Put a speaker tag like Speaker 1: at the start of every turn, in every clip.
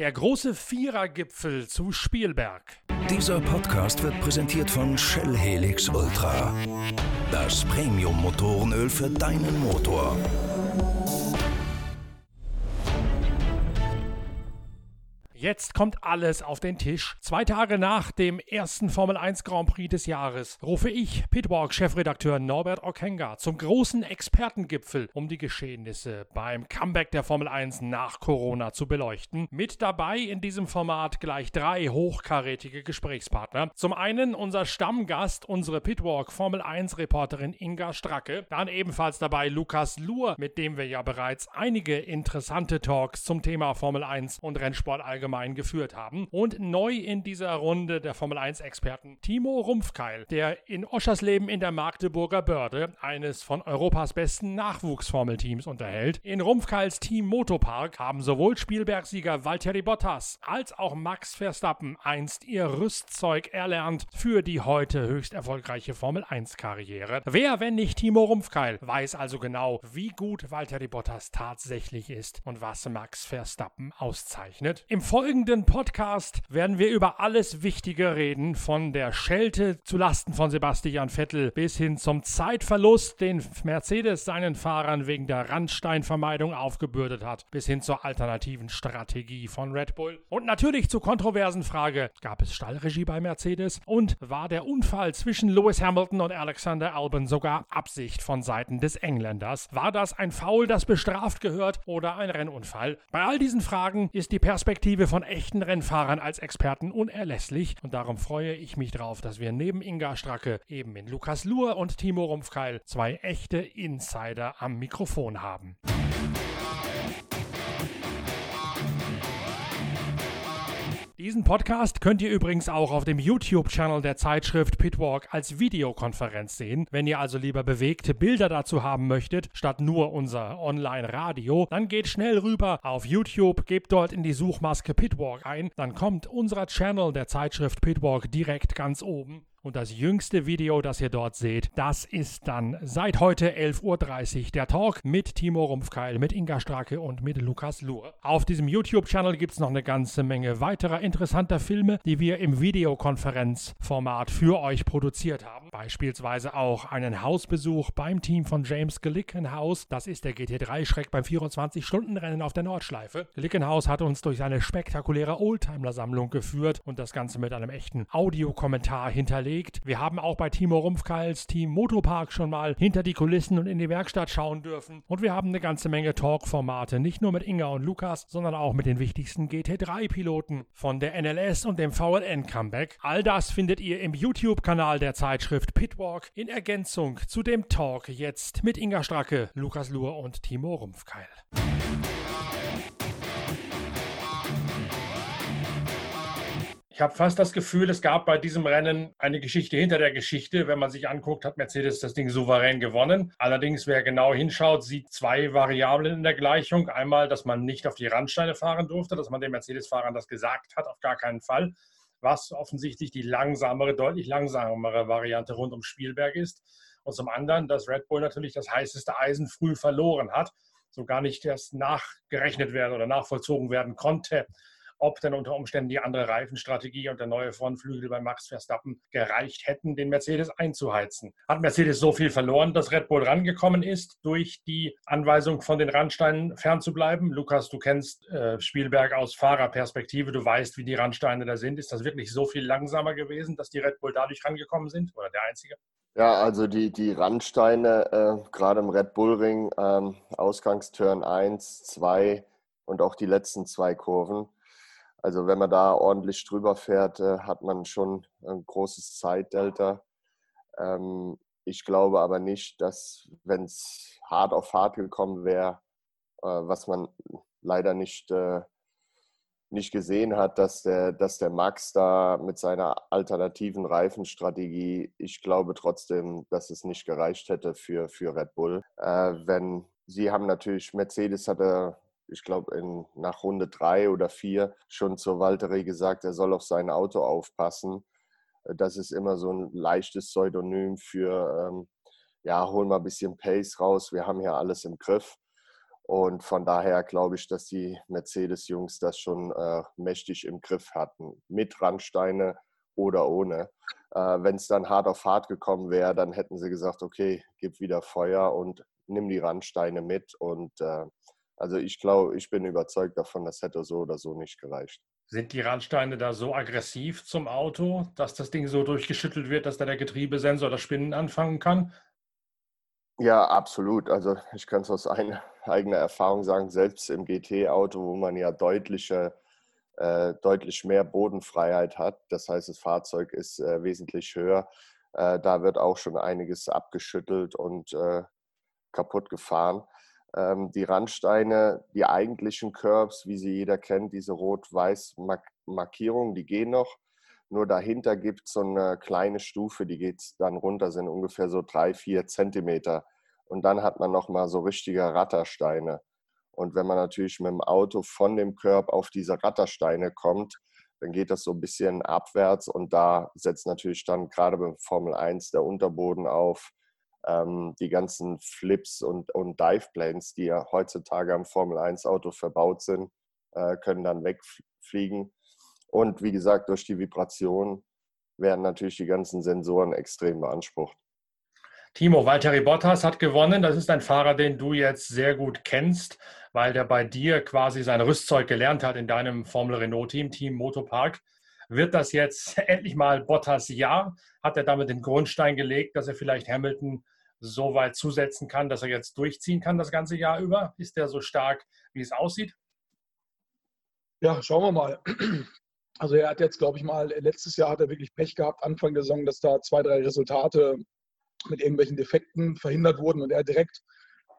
Speaker 1: Der große Vierergipfel zu Spielberg.
Speaker 2: Dieser Podcast wird präsentiert von Shell Helix Ultra. Das Premium-Motorenöl für deinen Motor.
Speaker 1: Jetzt kommt alles auf den Tisch. Zwei Tage nach dem ersten Formel 1 Grand Prix des Jahres rufe ich, Pitwalk-Chefredakteur Norbert Okenga, zum großen Expertengipfel, um die Geschehnisse beim Comeback der Formel 1 nach Corona zu beleuchten. Mit dabei in diesem Format gleich drei hochkarätige Gesprächspartner. Zum einen unser Stammgast, unsere Pitwalk Formel 1 Reporterin Inga Stracke. Dann ebenfalls dabei Lukas Luhr, mit dem wir ja bereits einige interessante Talks zum Thema Formel 1 und Rennsport allgemein allgemein geführt haben. Und neu in dieser Runde der Formel 1-Experten Timo Rumpfkeil, der in Oschersleben in der Magdeburger Börde eines von Europas besten Nachwuchsformelteams unterhält. In Rumpfkeils Team Motopark haben sowohl Spielbergsieger Valtteri Bottas als auch Max Verstappen einst ihr Rüstzeug erlernt für die heute höchst erfolgreiche Formel 1-Karriere. Wer, wenn nicht Timo Rumpfkeil, weiß also genau, wie gut Valtteri Bottas tatsächlich ist und was Max Verstappen auszeichnet. Im folgenden Podcast werden wir über alles Wichtige reden, von der Schelte zu Lasten von Sebastian Vettel bis hin zum Zeitverlust, den Mercedes seinen Fahrern wegen der Randsteinvermeidung aufgebürdet hat, bis hin zur alternativen Strategie von Red Bull. Und natürlich zur kontroversen Frage, gab es Stallregie bei Mercedes und war der Unfall zwischen Lewis Hamilton und Alexander Albon sogar Absicht von Seiten des Engländers? War das ein Foul, das bestraft gehört oder ein Rennunfall? Bei all diesen Fragen ist die Perspektive von echten Rennfahrern als Experten unerlässlich und darum freue ich mich drauf, dass wir neben Inga Stracke eben in Lukas Luhr und Timo Rumpfkeil zwei echte Insider am Mikrofon haben. Diesen Podcast könnt ihr übrigens auch auf dem YouTube-Channel der Zeitschrift Pitwalk als Videokonferenz sehen. Wenn ihr also lieber bewegte Bilder dazu haben möchtet, statt nur unser Online-Radio, dann geht schnell rüber auf YouTube, gebt dort in die Suchmaske Pitwalk ein, dann kommt unser Channel der Zeitschrift Pitwalk direkt ganz oben und das jüngste Video, das ihr dort seht, das ist dann seit heute 11.30 Uhr der Talk mit Timo Rumpfkeil, mit Inga Strake und mit Lukas Luhr. Auf diesem YouTube-Channel gibt es noch eine ganze Menge weiterer interessanter Filme, die wir im Videokonferenzformat für euch produziert haben. Beispielsweise auch einen Hausbesuch beim Team von James Glickenhaus. Das ist der GT3-Schreck beim 24-Stunden-Rennen auf der Nordschleife. Glickenhaus hat uns durch seine spektakuläre Oldtimer-Sammlung geführt und das Ganze mit einem echten Audiokommentar hinterlegt überlegt. Wir haben auch bei Timo Rumpfkeils Team Motopark schon mal hinter die Kulissen und in die Werkstatt schauen dürfen. Und wir haben eine ganze Menge Talk-Formate, nicht nur mit Inga und Lukas, sondern auch mit den wichtigsten GT3-Piloten von der NLS und dem VLN-Comeback. All das findet ihr im YouTube-Kanal der Zeitschrift Pitwalk in Ergänzung zu dem Talk jetzt mit Inga Stracke, Lukas Luhr und Timo Rumpfkeil. Ich habe fast das Gefühl, es gab bei diesem Rennen eine Geschichte hinter der Geschichte. Wenn man sich anguckt, hat Mercedes das Ding souverän gewonnen. Allerdings, wer genau hinschaut, sieht zwei Variablen in der Gleichung. Einmal, dass man nicht auf die Randsteine fahren durfte, dass man den Mercedes-Fahrern das gesagt hat, auf gar keinen Fall. Was offensichtlich die langsamere, deutlich langsamere Variante rund um Spielberg ist. Und zum anderen, dass Red Bull natürlich das heißeste Eisen früh verloren hat, so gar nicht erst nachgerechnet werden oder nachvollzogen werden konnte ob denn unter Umständen die andere Reifenstrategie und der neue Frontflügel bei Max Verstappen gereicht hätten, den Mercedes einzuheizen. Hat Mercedes so viel verloren, dass Red Bull rangekommen ist, durch die Anweisung von den Randsteinen fernzubleiben? Lukas, du kennst äh, Spielberg aus Fahrerperspektive, du weißt, wie die Randsteine da sind. Ist das wirklich so viel langsamer gewesen, dass die Red Bull dadurch rangekommen sind oder der einzige?
Speaker 3: Ja, also die, die Randsteine, äh, gerade im Red Bull Ring, ähm, Ausgangsturn 1, 2 und auch die letzten zwei Kurven, also wenn man da ordentlich drüber fährt, äh, hat man schon ein großes Zeitdelta. Ähm, ich glaube aber nicht, dass, wenn es hart auf hart gekommen wäre, äh, was man leider nicht, äh, nicht gesehen hat, dass der, dass der Max da mit seiner alternativen Reifenstrategie, ich glaube trotzdem, dass es nicht gereicht hätte für, für Red Bull. wenn sie haben natürlich, Mercedes hatte ich glaube, nach Runde drei oder vier schon zu Valtteri gesagt, er soll auf sein Auto aufpassen. Äh, das ist immer so ein leichtes Pseudonym für, ähm, ja, hol mal ein bisschen Pace raus, wir haben hier alles im Griff. Und von daher glaube ich, dass die Mercedes-Jungs das schon äh, mächtig im Griff hatten. Mit Randsteine oder ohne. Äh, Wenn es dann hart auf hart gekommen wäre, dann hätten sie gesagt, okay, gib wieder Feuer und nimm die Randsteine mit. Und äh, also ich glaube, ich bin überzeugt davon, das hätte so oder so nicht gereicht.
Speaker 1: Sind die Randsteine da so aggressiv zum Auto, dass das Ding so durchgeschüttelt wird, dass da der Getriebesensor das Spinnen anfangen kann?
Speaker 3: Ja, absolut. Also ich kann es aus eigener Erfahrung sagen, selbst im GT-Auto, wo man ja deutliche, äh, deutlich mehr Bodenfreiheit hat, das heißt, das Fahrzeug ist äh, wesentlich höher, äh, da wird auch schon einiges abgeschüttelt und äh, kaputt gefahren. Ähm, die Randsteine, die eigentlichen Curbs, wie sie jeder kennt, diese rot-weiß Markierungen, die gehen noch. Nur dahinter gibt es so eine kleine Stufe, die geht dann runter, sind ungefähr so drei, vier Zentimeter. Und dann hat man nochmal so richtige Rattersteine. Und wenn man natürlich mit dem Auto von dem Curb auf diese Rattersteine kommt, dann geht das so ein bisschen abwärts und da setzt natürlich dann gerade beim Formel 1 der Unterboden auf. Ähm, die ganzen Flips und, und Diveplanes, die ja heutzutage am Formel 1 Auto verbaut sind, äh, können dann wegfliegen. Und wie gesagt, durch die Vibration werden natürlich die ganzen Sensoren extrem beansprucht.
Speaker 1: Timo, Valtteri Bottas hat gewonnen. Das ist ein Fahrer, den du jetzt sehr gut kennst, weil der bei dir quasi sein Rüstzeug gelernt hat in deinem Formel Renault-Team, Team Motopark. Wird das jetzt endlich mal Bottas Jahr? Hat er damit den Grundstein gelegt, dass er vielleicht Hamilton so weit zusetzen kann, dass er jetzt durchziehen kann das ganze Jahr über? Ist er so stark, wie es aussieht?
Speaker 4: Ja, schauen wir mal. Also er hat jetzt, glaube ich mal, letztes Jahr hat er wirklich Pech gehabt, Anfang der Saison, dass da zwei, drei Resultate mit irgendwelchen Defekten verhindert wurden und er direkt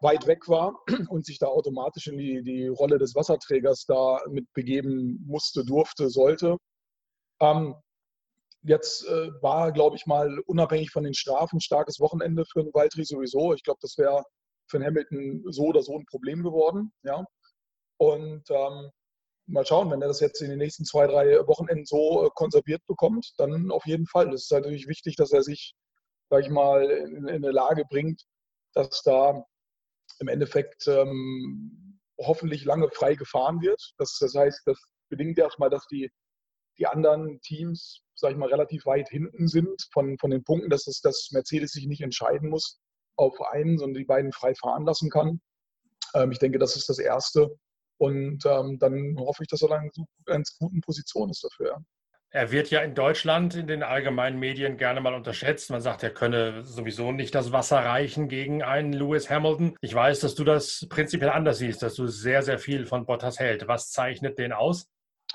Speaker 4: weit weg war und sich da automatisch in die, die Rolle des Wasserträgers da mit begeben musste, durfte, sollte. Ähm, jetzt äh, war, glaube ich mal, unabhängig von den Strafen, ein starkes Wochenende für einen Waldri sowieso. Ich glaube, das wäre für einen Hamilton so oder so ein Problem geworden. Ja? Und ähm, mal schauen, wenn er das jetzt in den nächsten zwei, drei Wochenenden so äh, konserviert bekommt, dann auf jeden Fall. Es ist natürlich wichtig, dass er sich, sage ich mal, in, in, eine Lage bringt, dass da im Endeffekt ähm, hoffentlich lange frei gefahren wird. Das, das heißt, das bedingt erstmal, dass die, die anderen Teams, sage ich mal, relativ weit hinten sind von, von den Punkten, dass, es, dass Mercedes sich nicht entscheiden muss auf einen, sondern die beiden frei fahren lassen kann. Ähm, ich denke, das ist das Erste. Und ähm, dann hoffe ich, dass er dann in ganz guten Position ist dafür.
Speaker 1: Er wird ja in Deutschland in den allgemeinen Medien gerne mal unterschätzt. Man sagt, er könne sowieso nicht das Wasser reichen gegen einen Lewis Hamilton. Ich weiß, dass du das prinzipiell anders siehst, dass du sehr, sehr viel von Bottas hält. Was zeichnet den aus?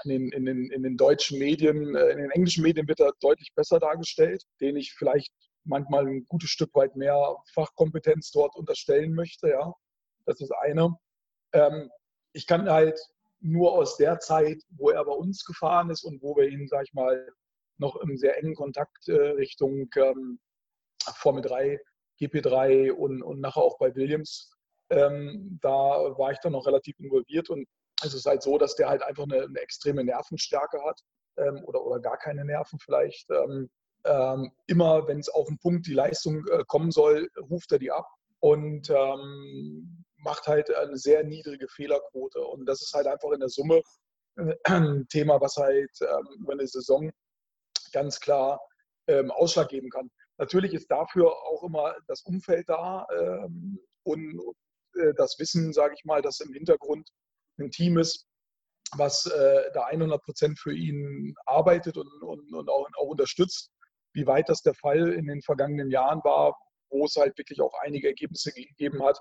Speaker 4: In den, in den, in den deutschen Medien, äh, in den englischen Medien wird er deutlich besser dargestellt, den ich vielleicht manchmal ein gutes Stück weit mehr Fachkompetenz dort unterstellen möchte. Ja, das ist eine. Ähm, ich kann halt nur aus der Zeit, wo er bei uns gefahren ist und wo wir ihn, sag ich mal, noch im sehr engen Kontakt äh, Richtung ähm, Formel 3, GP3 und, und nachher auch bei Williams, ähm, da war ich dann noch relativ involviert und es ist halt so, dass der halt einfach eine, eine extreme Nervenstärke hat ähm, oder, oder gar keine Nerven vielleicht. Ähm, ähm, immer, wenn es auf den Punkt die Leistung äh, kommen soll, ruft er die ab. Und ähm, macht halt eine sehr niedrige Fehlerquote. Und das ist halt einfach in der Summe ein Thema, was halt ähm, über eine Saison ganz klar ähm, Ausschlag geben kann. Natürlich ist dafür auch immer das Umfeld da ähm, und äh, das Wissen, sage ich mal, dass im Hintergrund ein Team ist, was äh, da 100 Prozent für ihn arbeitet und, und, und auch, auch, unterstützt. Wie weit das der Fall in den vergangenen Jahren war, wo es halt wirklich auch einige Ergebnisse gegeben hat,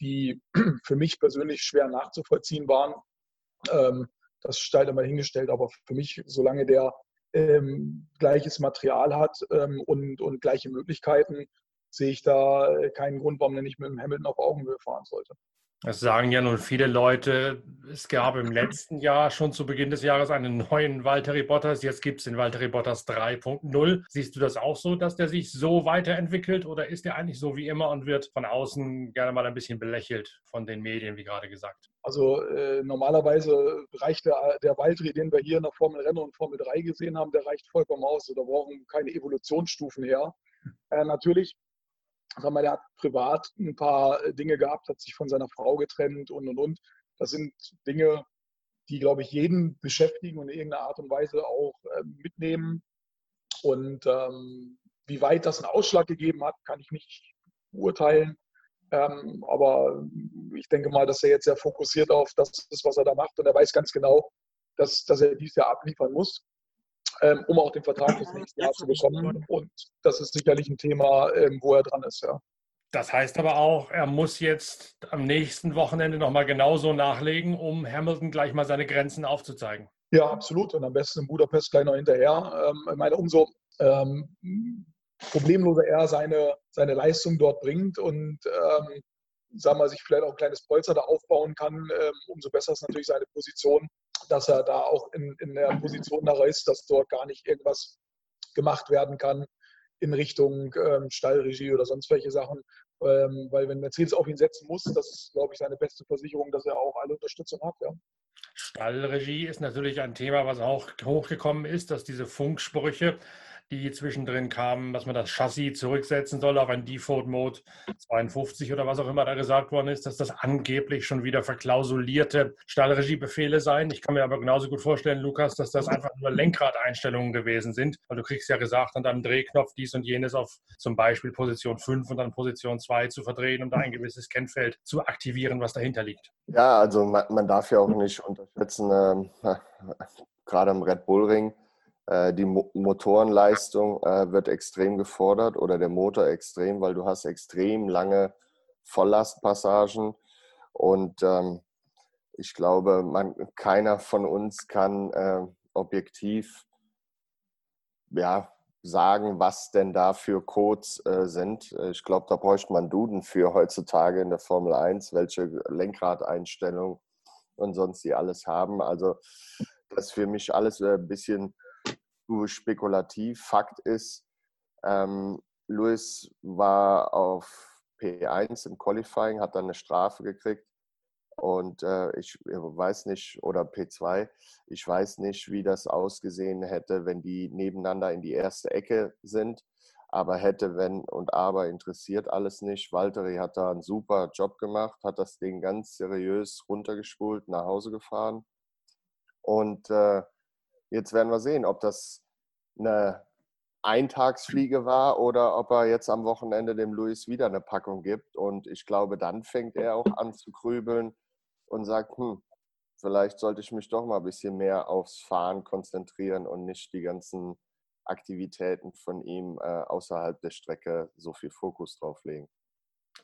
Speaker 4: die für mich persönlich schwer nachzuvollziehen waren. Ähm, das steigt einmal hingestellt, aber für mich, solange der ähm, gleiches Material hat ähm, und, und gleiche Möglichkeiten, sehe ich da keinen Grund, warum er nicht mit dem Hamilton auf Augenhöhe fahren sollte.
Speaker 1: Das sagen ja nun viele Leute. Es gab im letzten Jahr schon zu Beginn des Jahres einen neuen Valtteri Bottas. Jetzt gibt es den Valtteri Bottas 3.0. Siehst du das auch so, dass der sich so weiterentwickelt oder ist der eigentlich so wie immer und wird von außen gerne mal ein bisschen belächelt von den Medien, wie gerade gesagt?
Speaker 4: Also äh, normalerweise reicht der, der Valtteri, den wir hier in der Formel Rennen und Formel 3 gesehen haben, der reicht vollkommen aus. Da brauchen keine Evolutionsstufen her. Äh, natürlich sag mal, der hat privat ein paar Dinge gehabt, hat sich von seiner Frau getrennt und und und. Das sind Dinge, die, glaube ich, jeden beschäftigen und in irgendeiner Art und Weise auch äh, mitnehmen. Und ähm, wie weit das einen Ausschlag gegeben hat, kann ich nicht beurteilen. Ähm, aber ich denke mal, dass er jetzt sehr fokussiert auf das ist, was er da macht. Und er weiß ganz genau, dass, dass er dieses Jahr abliefern muss, ähm, um auch den Vertrag fürs nächste Jahr zu bekommen. Und das ist sicherlich ein Thema, ähm, wo er dran ist, ja.
Speaker 1: Das heißt aber auch, er muss jetzt am nächsten Wochenende nochmal genauso nachlegen, um Hamilton gleich mal seine Grenzen aufzuzeigen.
Speaker 4: Ja, absolut. Und am besten in Budapest gleich noch hinterher. Ähm, ich meine, umso ähm, problemloser er seine, seine Leistung dort bringt und ähm, sagen wir, sich vielleicht auch ein kleines Polster da aufbauen kann, ähm, umso besser ist natürlich seine Position, dass er da auch in, in der Position nachher ist, dass dort gar nicht irgendwas gemacht werden kann in Richtung ähm, Stallregie oder sonst welche Sachen, ähm, weil wenn Mercedes auf ihn setzen muss, das ist, glaube ich, seine beste Versicherung, dass er auch alle Unterstützung hat. Ja.
Speaker 1: Stallregie ist natürlich ein Thema, was auch hochgekommen ist, dass diese Funksprüche die zwischendrin kamen, dass man das Chassis zurücksetzen soll auf ein Default-Mode 52 oder was auch immer da gesagt worden ist, dass das angeblich schon wieder verklausulierte Stallregiebefehle seien. Ich kann mir aber genauso gut vorstellen, Lukas, dass das einfach nur Lenkradeinstellungen gewesen sind, weil du kriegst ja gesagt, an deinem Drehknopf dies und jenes auf zum Beispiel Position 5 und dann Position 2 zu verdrehen, um da ein gewisses Kennfeld zu aktivieren, was dahinter liegt.
Speaker 3: Ja, also man, man darf ja auch nicht unterschätzen, äh, gerade im Red Bull Ring, äh, die Motorenleistung äh, wird extrem gefordert oder der Motor extrem, weil du hast extrem lange Volllastpassagen und ähm, ich glaube, man, keiner von uns kann äh, objektiv ja, sagen, was denn da für Codes sind. Ich glaube, da bräuchte man Duden für heutzutage in der Formel 1, welche Lenkradeinstellungen und sonst die alles haben. Also das ist für mich alles ein bisschen zu spekulativ. Fakt ist, ähm, Lewis war auf P1 im Qualifying, hat dann eine Strafe gekriegt. Und äh, ich weiß nicht, oder P2, ich weiß nicht, wie das ausgesehen hätte, wenn die nebeneinander in die erste Ecke sind. Aber hätte, wenn und aber interessiert alles nicht. Valtteri hat da einen super Job gemacht, hat das Ding ganz seriös runtergespult, nach Hause gefahren. Und äh, Jetzt werden wir sehen, ob das eine Eintagsfliege war oder ob er jetzt am Wochenende dem Luis wieder eine Packung gibt. Und ich glaube, dann fängt er auch an zu grübeln und sagt, hm, vielleicht sollte ich mich doch mal ein bisschen mehr aufs Fahren konzentrieren und nicht die ganzen Aktivitäten von ihm äh, außerhalb der Strecke so viel Fokus drauf legen.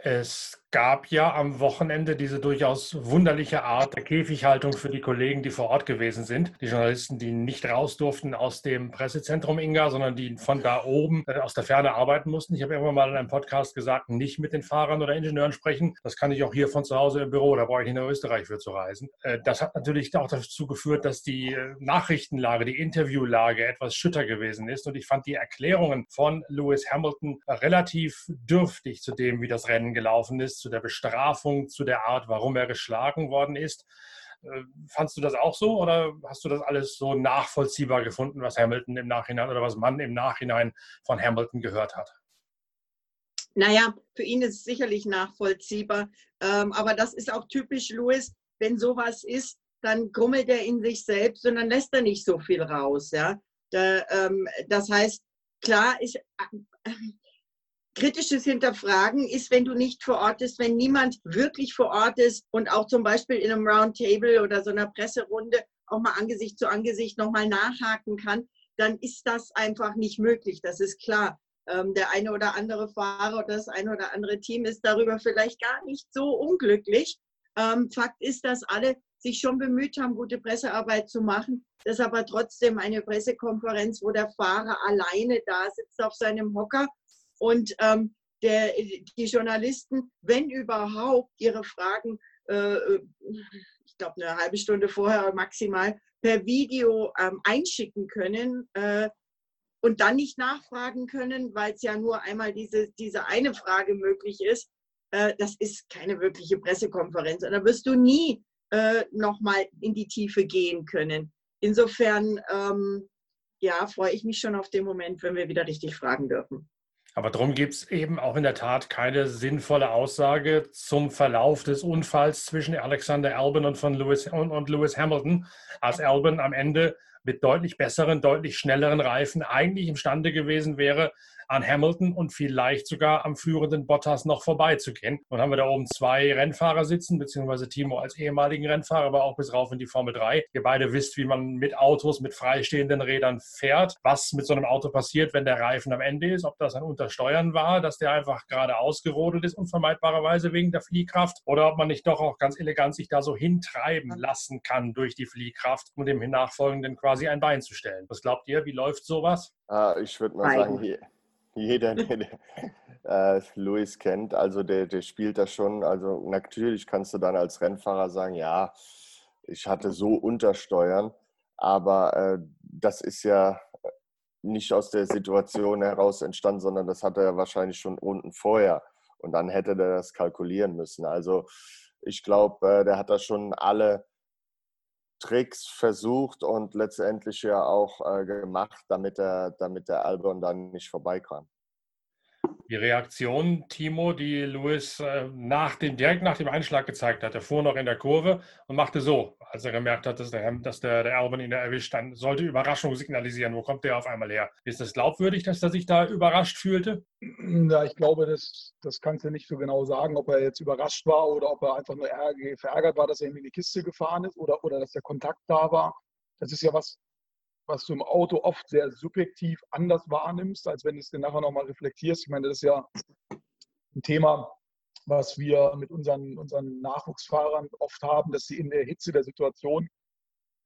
Speaker 1: Es gab ja am Wochenende diese durchaus wunderliche Art der Käfighaltung für die Kollegen, die vor Ort gewesen sind. Die Journalisten, die nicht raus durften aus dem Pressezentrum Inga, sondern die von da oben äh, aus der Ferne arbeiten mussten. Ich habe irgendwann mal in einem Podcast gesagt, nicht mit den Fahrern oder Ingenieuren sprechen. Das kann ich auch hier von zu Hause im Büro, da brauche ich nicht nach Österreich für zu reisen. Äh, das hat natürlich auch dazu geführt, dass die äh, Nachrichtenlage, die Interviewlage etwas schütter gewesen ist. Und ich fand die Erklärungen von Lewis Hamilton relativ dürftig zu dem, wie das Rennen Gelaufen ist, zu der Bestrafung, zu der Art, warum er geschlagen worden ist. Äh, fandst du das auch so oder hast du das alles so nachvollziehbar gefunden, was Hamilton im Nachhinein oder was man im Nachhinein von Hamilton gehört hat?
Speaker 5: Naja, für ihn ist es sicherlich nachvollziehbar. Ähm, aber das ist auch typisch Louis. Wenn sowas ist, dann grummelt er in sich selbst und dann lässt er nicht so viel raus. Ja? Ähm, das heißt, klar ist, äh, kritisches Hinterfragen ist, wenn du nicht vor Ort bist, wenn niemand wirklich vor Ort ist und auch zum Beispiel in einem Roundtable oder so einer Presserunde auch mal Angesicht zu Angesicht nochmal nachhaken kann, dann ist das einfach nicht möglich. Das ist klar. Ähm, der eine oder andere Fahrer oder das eine oder andere Team ist darüber vielleicht gar nicht so unglücklich. Ähm, Fakt ist, dass alle sich schon bemüht haben, gute Pressearbeit zu machen. Das ist aber trotzdem eine Pressekonferenz, wo der Fahrer alleine da sitzt auf seinem Hocker und ähm, der, die Journalisten, wenn überhaupt, ihre Fragen, äh, ich glaube eine halbe Stunde vorher maximal, per Video ähm, einschicken können äh, und dann nicht nachfragen können, weil es ja nur einmal diese, diese eine Frage möglich ist. Äh, das ist keine wirkliche Pressekonferenz. Und da wirst du nie äh, nochmal in die Tiefe gehen können. Insofern, ähm, ja, freue ich mich schon auf den Moment, wenn wir wieder richtig fragen dürfen.
Speaker 1: Aber darum gibt es eben auch in der Tat keine sinnvolle Aussage zum Verlauf des Unfalls zwischen Alexander Albon und, von Lewis, und, und Lewis Hamilton, als Albon am Ende mit deutlich besseren, deutlich schnelleren Reifen eigentlich imstande gewesen wäre, an Hamilton und vielleicht sogar am führenden Bottas noch vorbeizugehen. Und haben wir da oben zwei Rennfahrer sitzen, beziehungsweise Timo als ehemaligen Rennfahrer, aber auch bis rauf in die Formel 3. Ihr beide wisst, wie man mit Autos mit freistehenden Rädern fährt, was mit so einem Auto passiert, wenn der Reifen am Ende ist, ob das ein Untersteuern war, dass der einfach gerade ausgerodelt ist, unvermeidbarerweise wegen der Fliehkraft, oder ob man nicht doch auch ganz elegant sich da so hintreiben lassen kann durch die Fliehkraft, um dem nachfolgenden quasi ein Bein zu stellen. Was glaubt ihr, wie läuft sowas?
Speaker 3: Ah, ich würde mal sagen, hier, jeder, der äh, Luis kennt, also der, der spielt das schon. Also natürlich kannst du dann als Rennfahrer sagen, ja, ich hatte so Untersteuern, aber äh, das ist ja nicht aus der Situation heraus entstanden, sondern das hat er wahrscheinlich schon unten vorher. Und dann hätte er das kalkulieren müssen. Also ich glaube, äh, der hat da schon alle Tricks versucht und letztendlich ja auch äh, gemacht, damit der, damit der Albon dann nicht vorbeikam.
Speaker 1: Die Reaktion, Timo, die Louis äh, nach dem, direkt nach dem Einschlag gezeigt hat. Er fuhr noch in der Kurve und machte so, als er gemerkt hat, dass der, dass der, der Albon ihn erwischt, dann sollte Überraschung signalisieren. Wo kommt der auf einmal her? Ist das glaubwürdig, dass er sich da überrascht fühlte?
Speaker 4: Ja, ich glaube, das, das kannst du nicht so genau sagen, ob er jetzt überrascht war oder ob er einfach nur verärgert war, dass er in die Kiste gefahren ist oder, oder dass der Kontakt da war. Das ist ja was, was du im Auto oft sehr subjektiv anders wahrnimmst, als wenn du es dir nachher nochmal reflektierst. Ich meine, das ist ja ein Thema, was wir mit unseren, unseren Nachwuchsfahrern oft haben, dass sie in der Hitze der Situation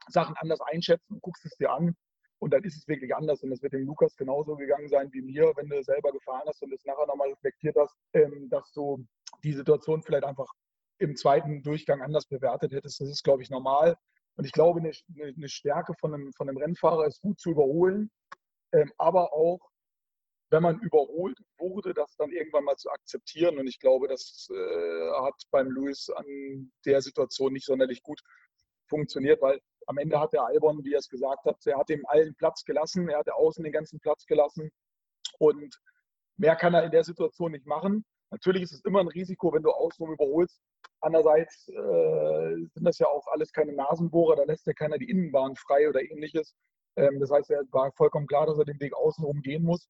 Speaker 4: Sachen anders einschätzen, guckst es dir an und dann ist es wirklich anders. Und das wird dem Lukas genauso gegangen sein wie mir, wenn du selber gefahren hast und es nachher nochmal reflektiert hast, ähm, dass du die Situation vielleicht einfach im zweiten Durchgang anders bewertet hättest. Das ist, glaube ich, normal. Und ich glaube, eine, eine Stärke von einem, von einem Rennfahrer ist gut zu überholen, ähm, aber auch, wenn man überholt wurde, das dann irgendwann mal zu akzeptieren. Und ich glaube, das äh, hat beim Lewis an der Situation nicht sonderlich gut funktioniert, weil am Ende hat der Albon, wie er es gesagt hat, er hat ihm allen Platz gelassen, er hat außen den ganzen Platz gelassen und mehr kann er in der Situation nicht machen. Natürlich ist es immer ein Risiko, wenn du außen überholst, Andererseits äh, sind das ja auch alles keine Nasenbohrer, da lässt ja keiner die Innenbahn frei oder ähnliches. Ähm, das heißt, er war vollkommen klar, dass er den Weg außenrum gehen muss.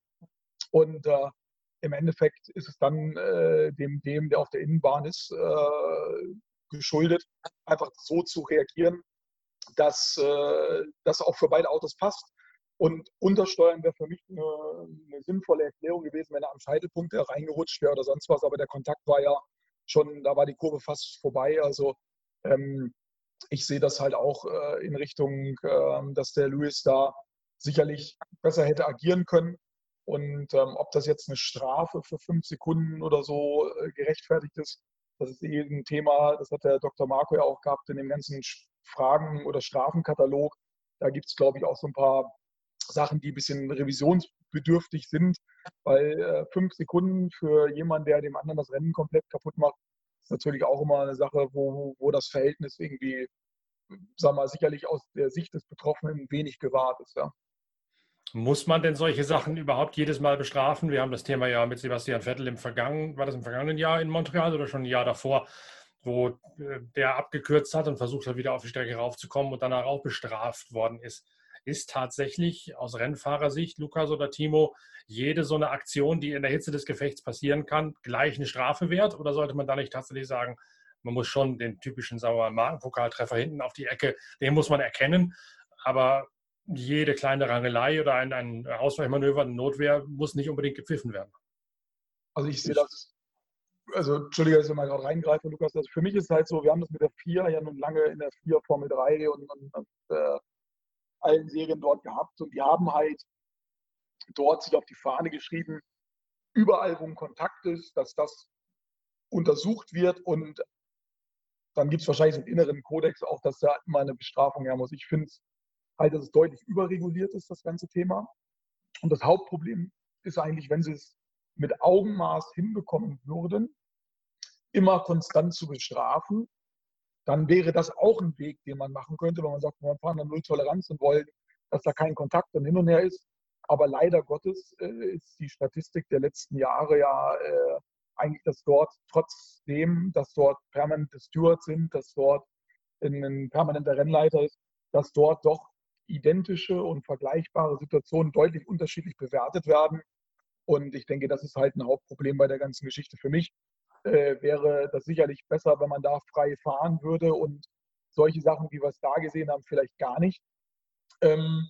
Speaker 4: Und äh, im Endeffekt ist es dann äh, dem, dem, der auf der Innenbahn ist, äh, geschuldet, einfach so zu reagieren, dass äh, das auch für beide Autos passt. Und Untersteuern wäre für mich eine, eine, sinnvolle Erklärung gewesen, wenn er am Scheitelpunkt reingerutscht wäre oder sonst was. Aber der Kontakt war ja schon, da war die Kurve fast vorbei. Also ähm, ich sehe das halt auch äh, in Richtung, äh, dass der Lewis da sicherlich besser hätte agieren können. Und ähm, ob das jetzt eine Strafe für fünf Sekunden oder so äh, gerechtfertigt ist, das ist eh ein Thema, das hat der Dr. Marco ja auch gehabt in dem ganzen Fragen- oder Strafenkatalog. Da gibt es, glaube ich, auch so ein paar Sachen, die ein bisschen revisionsbedürftig sind, weil äh, fünf Sekunden für jemanden, der dem anderen das Rennen komplett kaputt macht, ist natürlich auch immer eine Sache, wo, wo das Verhältnis irgendwie, sagen wir mal, sicherlich aus der Sicht des Betroffenen wenig gewahrt ist. Ja.
Speaker 1: Muss man denn solche Sachen überhaupt jedes Mal bestrafen? Wir haben das Thema ja mit Sebastian Vettel im vergangenen, war das im vergangenen Jahr in Montreal oder schon ein Jahr davor, wo äh, der abgekürzt hat und versucht hat, wieder auf die Strecke raufzukommen und danach auch bestraft worden ist ist tatsächlich aus Rennfahrersicht, Lukas oder Timo, jede so eine Aktion, die in der Hitze des Gefechts passieren kann, gleich eine Strafe wert? Oder sollte man da nicht tatsächlich sagen, man muss schon den typischen sauer Markenpokaltreffer hinten auf die Ecke, den muss man erkennen, aber jede kleine Rangelei oder ein, ein Ausweichmanöver, eine Notwehr muss nicht unbedingt gepfiffen werden.
Speaker 4: Also ich sehe das, also Entschuldige, dass ich mal gerade reingreife, Lukas. Also für mich ist es halt so, wir haben das mit der 4 ja nun lange in der 4 Formel 3 und, und, und äh, allen Serien dort gehabt und die haben halt dort sich auf die Fahne geschrieben, überall, wo ein Kontakt ist, dass das untersucht wird und dann gibt es wahrscheinlich so einen inneren Kodex auch, dass da immer eine Bestrafung her muss. Ich finde halt, dass es deutlich überreguliert ist, das ganze Thema. Und das Hauptproblem ist eigentlich, wenn sie es mit Augenmaß hinbekommen würden, immer konstant zu bestrafen, dann wäre das auch ein Weg, den man machen könnte, wenn man sagt, wir fahren dann Null Toleranz und wollen, dass da kein Kontakt und hin und her ist. Aber leider Gottes äh, ist die Statistik der letzten Jahre ja äh, eigentlich, dass dort trotzdem, dass dort permanente Stewards sind, dass dort ein permanenter Rennleiter ist, dass dort doch identische und vergleichbare Situationen deutlich unterschiedlich bewertet werden. Und ich denke, das ist halt ein Hauptproblem bei der ganzen Geschichte. Für mich äh, wäre das sicherlich besser, wenn man da frei fahren würde und solche Sachen, wie wir es da gesehen haben, vielleicht gar nicht ähm,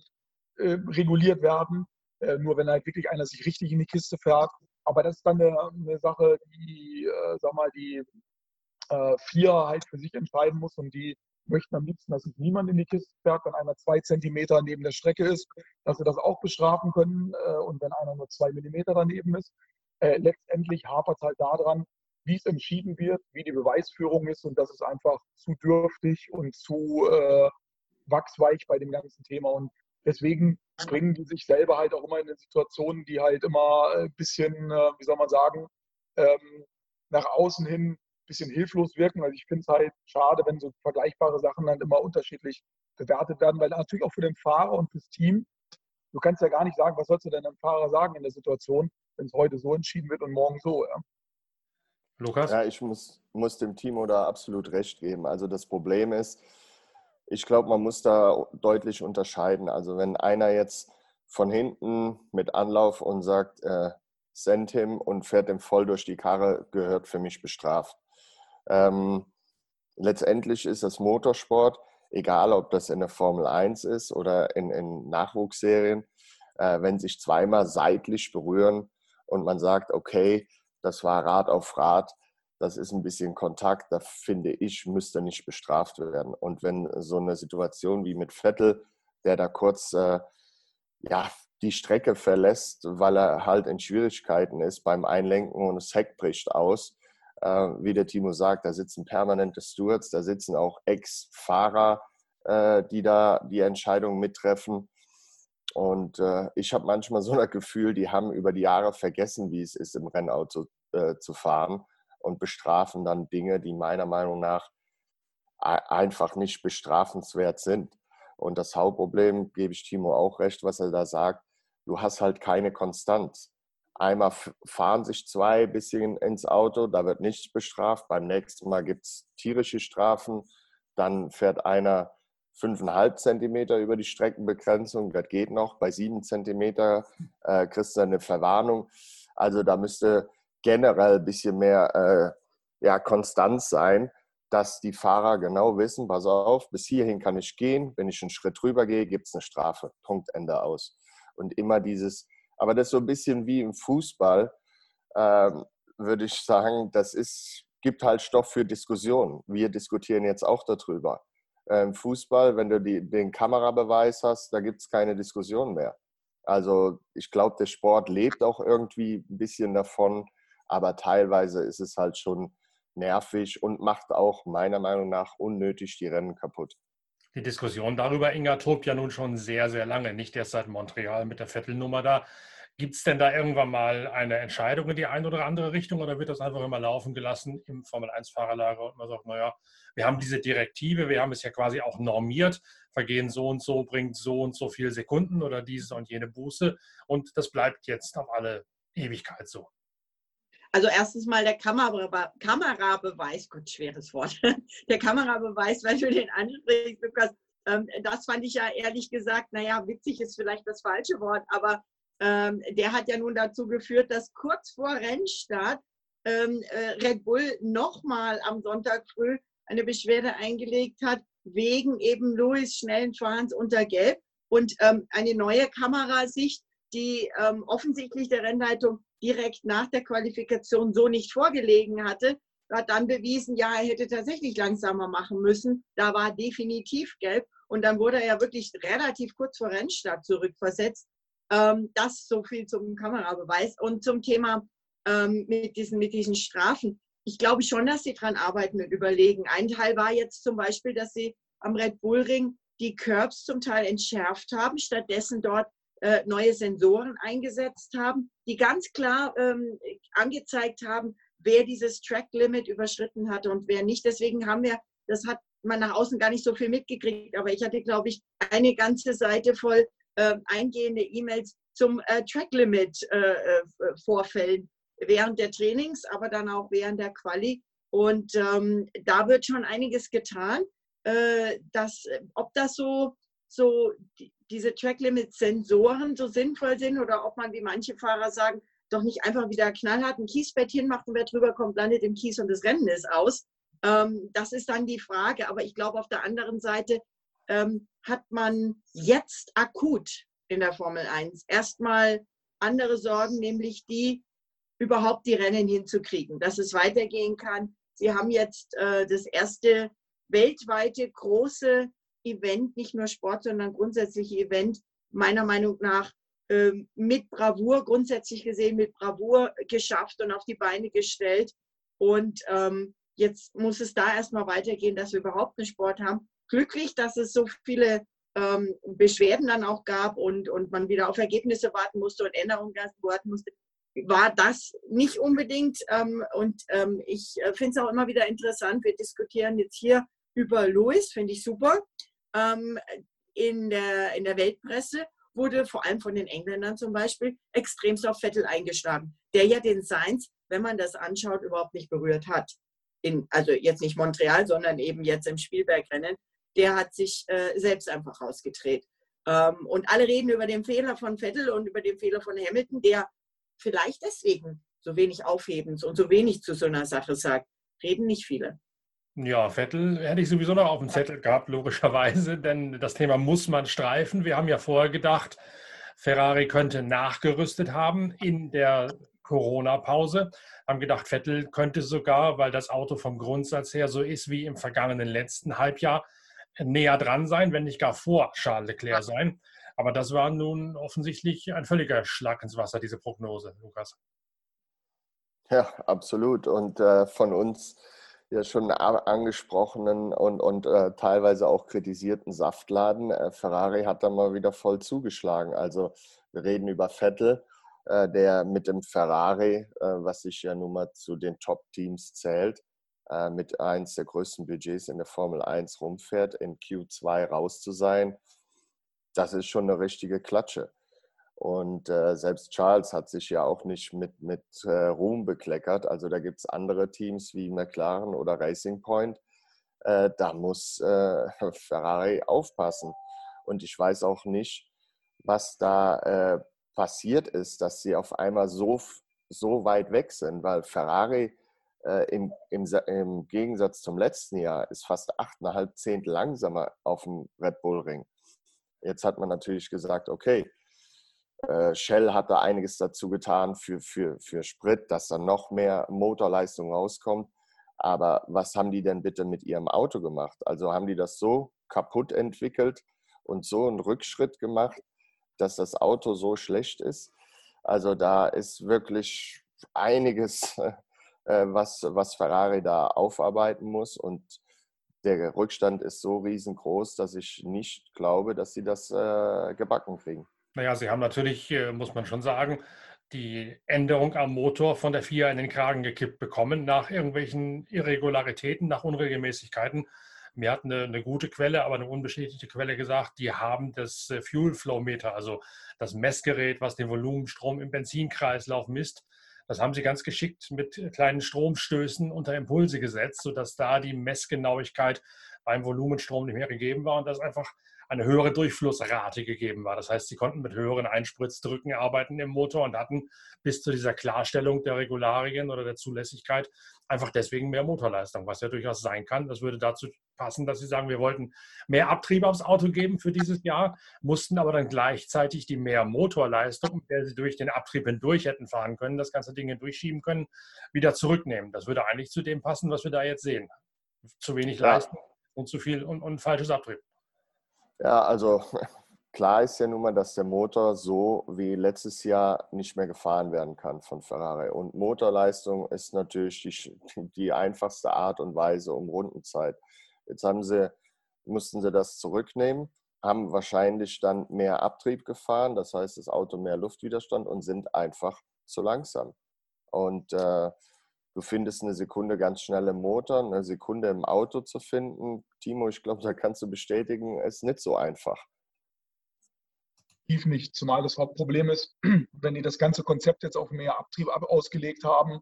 Speaker 4: äh, reguliert werden. Äh, nur wenn halt wirklich einer sich richtig in die Kiste fährt. Aber das ist dann eine, eine Sache, die, äh, sag mal, die äh, vier halt für sich entscheiden muss und die möchten am liebsten, dass sich niemand in die Kiste fährt, wenn einer zwei Zentimeter neben der Strecke ist, dass sie das auch bestrafen können äh, und wenn einer nur zwei Millimeter daneben ist. Äh, letztendlich hapert es halt daran, wie es entschieden wird, wie die Beweisführung ist und das ist einfach zu dürftig und zu äh, wachsweich bei dem ganzen Thema. Und deswegen bringen die sich selber halt auch immer in Situationen, die halt immer ein bisschen, äh, wie soll man sagen, ähm, nach außen hin bisschen hilflos wirken. Also ich finde es halt schade, wenn so vergleichbare Sachen dann immer unterschiedlich bewertet werden, weil natürlich auch für den Fahrer und fürs Team, du kannst ja gar nicht sagen, was sollst du denn dem Fahrer sagen in der Situation, wenn es heute so entschieden wird und morgen so. Ja.
Speaker 3: Lukas? Ja, ich muss, muss dem Timo da absolut recht geben. Also das Problem ist, ich glaube, man muss da deutlich unterscheiden. Also wenn einer jetzt von hinten mit Anlauf und sagt, äh, send him und fährt ihm voll durch die Karre, gehört für mich bestraft. Ähm, letztendlich ist das Motorsport, egal ob das in der Formel 1 ist oder in, in Nachwuchsserien, äh, wenn sich zweimal seitlich berühren und man sagt, okay, das war Rad auf Rad, das ist ein bisschen Kontakt, da finde ich, müsste nicht bestraft werden. Und wenn so eine Situation wie mit Vettel, der da kurz äh, ja, die Strecke verlässt, weil er halt in Schwierigkeiten ist beim Einlenken und das Heck bricht aus, äh, wie der Timo sagt, da sitzen permanente Stewards, da sitzen auch Ex-Fahrer, äh, die da die Entscheidung mittreffen. Und äh, ich habe manchmal so ein Gefühl, die haben über die Jahre vergessen, wie es ist, im Rennauto äh, zu fahren und bestrafen dann Dinge, die meiner Meinung nach einfach nicht bestrafenswert sind. Und das Hauptproblem, gebe ich Timo auch recht, was er da sagt, du hast halt keine Konstanz. Einmal fahren sich zwei ein bisschen ins Auto, da wird nichts bestraft. Beim nächsten Mal gibt es tierische Strafen. Dann fährt einer fünfeinhalb Zentimeter über die Streckenbegrenzung, das geht noch. Bei sieben Zentimeter äh, kriegst du eine Verwarnung. Also da müsste generell ein bisschen mehr äh, ja, Konstanz sein, dass die Fahrer genau wissen, pass auf, bis hierhin kann ich gehen. Wenn ich einen Schritt rüber gehe, gibt es eine Strafe. Punkt, Ende aus. Und immer dieses aber das ist so ein bisschen wie im Fußball, ähm, würde ich sagen, das ist, gibt halt Stoff für Diskussionen. Wir diskutieren jetzt auch darüber. Im ähm, Fußball, wenn du die, den Kamerabeweis hast, da gibt es keine Diskussion mehr. Also ich glaube, der Sport lebt auch irgendwie ein bisschen davon, aber teilweise ist es halt schon nervig und macht auch meiner Meinung nach unnötig die Rennen kaputt.
Speaker 1: Die Diskussion darüber, Inga, tobt ja nun schon sehr, sehr lange, nicht erst seit Montreal mit der Vettelnummer da. Gibt es denn da irgendwann mal eine Entscheidung in die eine oder andere Richtung oder wird das einfach immer laufen gelassen im Formel-1-Fahrerlager und man sagt, naja, wir haben diese Direktive, wir haben es ja quasi auch normiert, Vergehen so und so bringt so und so viele Sekunden oder diese und jene Buße und das bleibt jetzt auf alle Ewigkeit so.
Speaker 5: Also erstens mal der Kamera, Kamerabeweis, Gott, schweres Wort. Der Kamerabeweis, weil du den ansprichst, Lukas, ähm, das fand ich ja ehrlich gesagt, naja, witzig ist vielleicht das falsche Wort, aber ähm, der hat ja nun dazu geführt, dass kurz vor Rennstart ähm, äh, Red Bull nochmal am Sonntag früh eine Beschwerde eingelegt hat, wegen eben Louis schnellen Fahrens unter Gelb und ähm, eine neue Kamerasicht, die ähm, offensichtlich der Rennleitung direkt nach der Qualifikation so nicht vorgelegen hatte, hat dann bewiesen, ja, er hätte tatsächlich langsamer machen müssen. Da war definitiv gelb. Und dann wurde er ja wirklich relativ kurz vor Rennstart zurückversetzt. Ähm, das so viel zum Kamerabeweis. Und zum Thema ähm, mit, diesen, mit diesen Strafen. Ich glaube schon, dass sie daran arbeiten und überlegen. Ein Teil war jetzt zum Beispiel, dass sie am Red Bull Ring die Curbs zum Teil entschärft haben, stattdessen dort äh, neue Sensoren eingesetzt haben, die ganz klar ähm, angezeigt haben, wer dieses Track Limit überschritten hatte und wer nicht. Deswegen haben wir, das hat man nach außen gar nicht so viel mitgekriegt, aber ich hatte, glaube ich, eine ganze Seite voll äh, eingehende E-Mails, zum äh, Track Limit äh, äh, Vorfällen während der Trainings, aber dann auch während der Quali. Und ähm, da wird schon einiges getan. Äh, dass, ob das so, so die, diese Track Limit Sensoren so sinnvoll sind oder ob man, wie manche Fahrer sagen, doch nicht einfach wieder knallhart ein Kiesbett hinmacht und wer drüber kommt, landet im Kies und das Rennen ist aus. Ähm, das ist dann die Frage. Aber ich glaube, auf der anderen Seite ähm, hat man jetzt akut in der Formel 1 erstmal andere Sorgen, nämlich die, überhaupt die Rennen hinzukriegen, dass es weitergehen kann. Sie haben jetzt äh, das erste weltweite große Event, nicht nur Sport, sondern grundsätzliche Event, meiner Meinung nach äh, mit Bravour, grundsätzlich gesehen mit Bravour geschafft und auf die Beine gestellt. Und ähm, jetzt muss es da erstmal weitergehen, dass wir überhaupt einen Sport haben. Glücklich, dass es so viele ähm, Beschwerden dann auch gab und, und man wieder auf Ergebnisse warten musste und Änderungen warten musste, war das nicht unbedingt. Ähm, und ähm, ich äh, finde es auch immer wieder interessant. Wir diskutieren jetzt hier über Louis, finde ich super. Ähm, in, der, in der Weltpresse wurde vor allem von den Engländern zum Beispiel extremst auf Vettel eingeschlagen, der ja den Sainz, wenn man das anschaut, überhaupt nicht berührt hat. In, also jetzt nicht Montreal, sondern eben jetzt im Spielbergrennen der hat sich äh, selbst einfach rausgedreht. Ähm, und alle reden über den Fehler von Vettel und über den Fehler von Hamilton, der vielleicht deswegen so wenig aufhebens und so wenig zu so einer Sache sagt. Reden nicht viele.
Speaker 1: Ja, Vettel hätte ich sowieso noch auf dem Zettel gehabt, logischerweise, denn das Thema muss man streifen. Wir haben ja vorher gedacht, Ferrari könnte nachgerüstet haben in der Corona-Pause. Haben gedacht, Vettel könnte sogar, weil das Auto vom Grundsatz her so ist wie im vergangenen letzten Halbjahr, näher dran sein, wenn nicht gar vor Charles Leclerc sein. Aber das war nun offensichtlich ein völliger Schlag ins Wasser, diese Prognose, Lukas.
Speaker 3: Ja, absolut. Und äh, von uns ja schon angesprochenen und, und äh, teilweise auch kritisierten Saftladen, äh, Ferrari hat da mal wieder voll zugeschlagen. Also wir reden über Vettel, äh, der mit dem Ferrari, äh, was sich ja nun mal zu den Top-Teams zählt, äh, mit eins der größten Budgets in der Formel 1 rumfährt, in Q2 raus zu sein, das ist schon eine richtige Klatsche. Und äh, selbst Charles hat sich ja auch nicht mit, mit äh, Ruhm bekleckert. Also da gibt es andere Teams wie McLaren oder Racing Point. Äh, da muss äh, Ferrari aufpassen. Und ich weiß auch nicht, was da äh, passiert ist, dass sie auf einmal so, so weit weg sind, weil Ferrari äh, im, im, im, Gegensatz zum letzten Jahr ist fast achteinhalb Zehntel langsamer auf dem Red Bull Ring. Jetzt hat man natürlich gesagt, okay, äh, Shell hat da einiges dazu getan für, für, für Sprit, dass dann noch mehr Motorleistung rauskommt. Aber was haben die denn bitte mit ihrem Auto gemacht? Also haben die das so kaputt entwickelt und so einen Rückschritt gemacht, dass das Auto so schlecht ist? Also da ist wirklich einiges äh, was, was Ferrari da aufarbeiten muss. Und der Rückstand ist so riesengroß, dass ich nicht glaube, dass sie das äh, gebacken kriegen.
Speaker 1: Naja, sie haben natürlich, äh, muss man schon sagen, die Änderung am Motor von der FIA in den Kragen gekippt bekommen nach irgendwelchen Irregularitäten, nach Unregelmäßigkeiten. Mir hat eine, eine, gute Quelle, aber eine unbestätigte Quelle gesagt, die haben das äh, Fuel Flow Meter, also das Messgerät, was den Volumenstrom im Benzinkreislauf misst, das haben sie ganz geschickt mit kleinen Stromstößen unter Impulse gesetzt, sodass da die Messgenauigkeit beim Volumenstrom nicht mehr gegeben war und das einfach eine höhere Durchflussrate gegeben war. Das heißt, sie konnten mit höheren Einspritzdrücken arbeiten im Motor und hatten bis zu dieser Klarstellung der Regularien oder der Zulässigkeit einfach deswegen mehr Motorleistung, was ja durchaus sein kann. Das würde dazu passen, dass sie sagen, wir wollten mehr Abtrieb aufs Auto geben für dieses Jahr, mussten aber dann gleichzeitig die mehr Motorleistung, mit der sie durch den Abtrieb hindurch hätten fahren können, das ganze Ding durchschieben können, wieder zurücknehmen. Das würde eigentlich zu dem passen, was wir da jetzt sehen. Zu wenig. Leistung und zu viel und, und falsches Abtrieb.
Speaker 3: Ja, also klar ist ja nun mal, dass der Motor so wie letztes Jahr nicht mehr gefahren werden kann von Ferrari. Und Motorleistung ist natürlich die, die einfachste Art und Weise um Rundenzeit. Jetzt haben sie, mussten sie das zurücknehmen, haben wahrscheinlich dann mehr Abtrieb gefahren, das heißt das Auto mehr Luftwiderstand und sind einfach zu langsam. Und äh, du findest eine Sekunde ganz schnell im Motor, eine Sekunde im Auto zu finden. Timo, ich glaube, da kannst du bestätigen, ist nicht so einfach.
Speaker 4: definitiv nicht. Zumal das Hauptproblem ist, wenn die das ganze Konzept jetzt auf mehr Abtrieb ausgelegt haben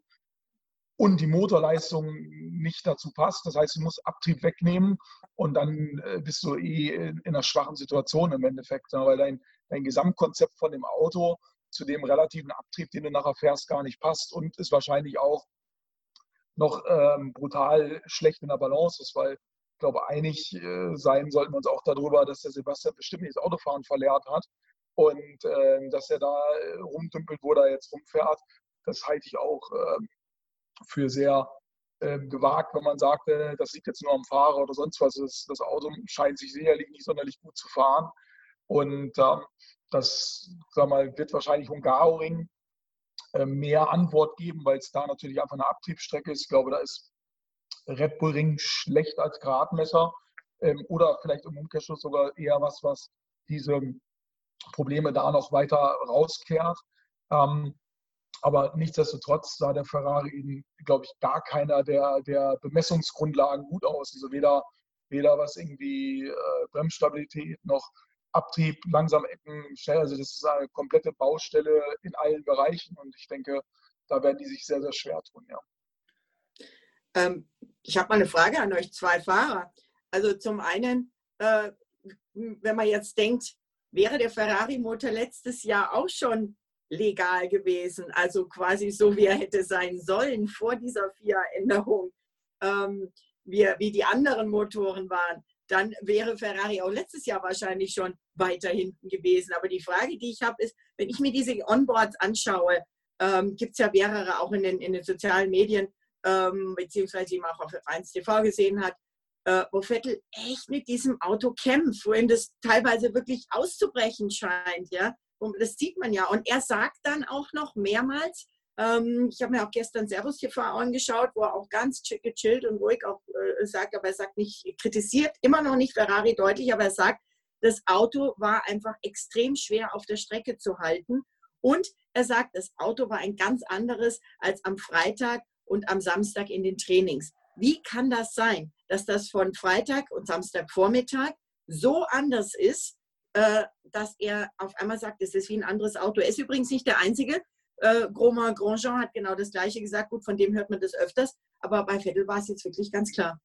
Speaker 4: und die Motorleistung nicht dazu passt. Das heißt, du musst Abtrieb wegnehmen und dann äh, bist du eh in einer schwachen Situation im Endeffekt, weil dein, dein Gesamtkonzept von dem Auto zu dem relativen Abtrieb, den du nachher fährst, gar nicht passt und ist wahrscheinlich auch noch ähm, brutal schlecht in der Balance ist, weil ich glaube, einig äh, sein sollten wir uns auch darüber, dass der Sebastian bestimmt nicht das Autofahren verlehrt hat und äh, dass er da äh, rumdümpelt, wo er jetzt rumfährt. Das halte ich auch äh, für sehr ähm, gewagt, wenn man sagt, äh, das liegt jetzt nur am Fahrer oder sonst was. Das, das Auto scheint sich sicherlich nicht sonderlich gut zu fahren. Und ähm, das sag mal, wird wahrscheinlich Hungaroring mehr Antwort geben, weil es da natürlich einfach eine Abtriebsstrecke ist. Ich glaube, da ist Red Bull Ring schlecht als Gradmesser ähm, oder vielleicht im Umkehrschluss sogar eher was, was diese Probleme da noch weiter rauskehrt. Ähm, aber nichtsdestotrotz sah der Ferrari eben, glaube ich, gar keiner der, der Bemessungsgrundlagen gut aus. Also weder, weder was irgendwie äh, Bremsstabilität noch Abtrieb, langsam Ecken, schnell. Also das ist eine komplette Baustelle in allen Bereichen und ich denke, da werden die sich sehr, sehr schwer tun, ja.
Speaker 5: Ähm, ich habe mal eine Frage an euch zwei Fahrer. Also zum einen, äh, wenn man jetzt denkt, wäre der Ferrari-Motor letztes Jahr auch schon legal gewesen, also quasi so, wie er hätte sein sollen vor dieser FIA-Änderung, ähm, wie, wie die anderen Motoren waren, dann wäre Ferrari auch letztes Jahr wahrscheinlich schon weiter hinten gewesen. Aber die Frage, die ich habe, ist, wenn ich mir diese Onboards anschaue, ähm, gibt es ja mehrere auch in den, in den sozialen Medien, ähm, beziehungsweise eben auch auf 1 TV gesehen hat, äh, wo Vettel echt mit diesem Auto kämpft, wohin das teilweise wirklich auszubrechen scheint. Ja? Und das sieht man ja. Und er sagt dann auch noch mehrmals, ähm, ich habe mir auch gestern Servus TV angeschaut, wo er auch ganz gechillt und ruhig auch äh, sagt, aber er sagt nicht, kritisiert immer noch nicht Ferrari deutlich, aber er sagt, das Auto war einfach extrem schwer auf der Strecke zu halten. Und er sagt, das Auto war ein ganz anderes als am Freitag und am Samstag in den Trainings. Wie kann das sein, dass das von Freitag und Samstagvormittag so anders ist, äh, dass er auf einmal sagt, es ist wie ein anderes Auto. Er ist übrigens nicht der Einzige. Äh, Grosjean hat genau das Gleiche gesagt. Gut, von dem hört man das öfters. Aber bei Vettel war es jetzt wirklich ganz klar.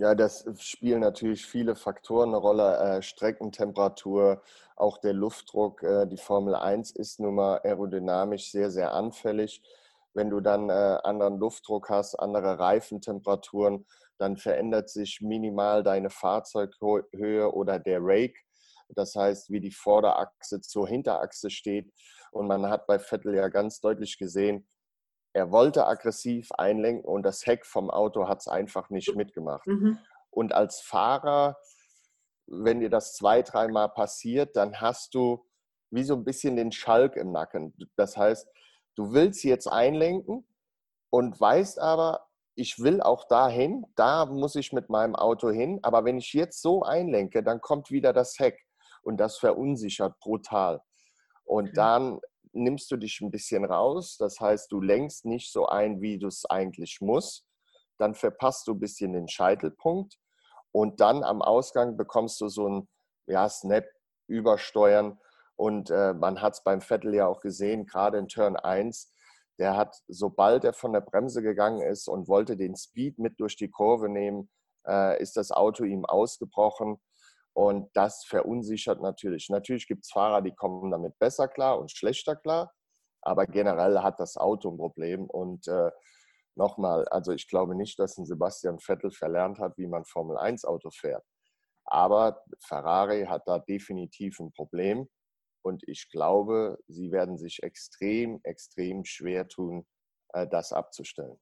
Speaker 3: Ja, das spielen natürlich viele Faktoren eine Rolle. Äh, Streckentemperatur, auch der Luftdruck. Äh, die Formel 1 ist nun mal aerodynamisch sehr, sehr anfällig. Wenn du dann äh, anderen Luftdruck hast, andere Reifentemperaturen, dann verändert sich minimal deine Fahrzeughöhe oder der Rake. Das heißt, wie die Vorderachse zur Hinterachse steht. Und man hat bei Vettel ja ganz deutlich gesehen, er wollte aggressiv einlenken und das Heck vom Auto hat es einfach nicht mitgemacht. Mhm. Und als Fahrer, wenn dir das zwei, dreimal passiert, dann hast du wie so ein bisschen den Schalk im Nacken. Das heißt, du willst jetzt einlenken und weißt aber, ich will auch dahin, da muss ich mit meinem Auto hin, aber wenn ich jetzt so einlenke, dann kommt wieder das Heck und das verunsichert brutal. Und dann nimmst du dich ein bisschen raus. Das heißt, du lenkst nicht so ein, wie du es eigentlich musst. Dann verpasst du ein bisschen den Scheitelpunkt. Und dann am Ausgang bekommst du so ein ja, Snap übersteuern. Und äh, man hat es beim Vettel ja auch gesehen, gerade in Turn 1, der hat, sobald er von der Bremse gegangen ist und wollte den Speed mit durch die Kurve nehmen, äh, ist das Auto ihm ausgebrochen. Und das verunsichert natürlich. Natürlich gibt es Fahrer, die kommen damit besser klar und schlechter klar. Aber generell hat das Auto ein Problem. Und äh, nochmal, also ich glaube nicht, dass ein Sebastian Vettel verlernt hat, wie man Formel 1 Auto fährt. Aber Ferrari hat da definitiv ein Problem. Und ich glaube, sie werden sich extrem, extrem schwer tun, äh, das abzustellen.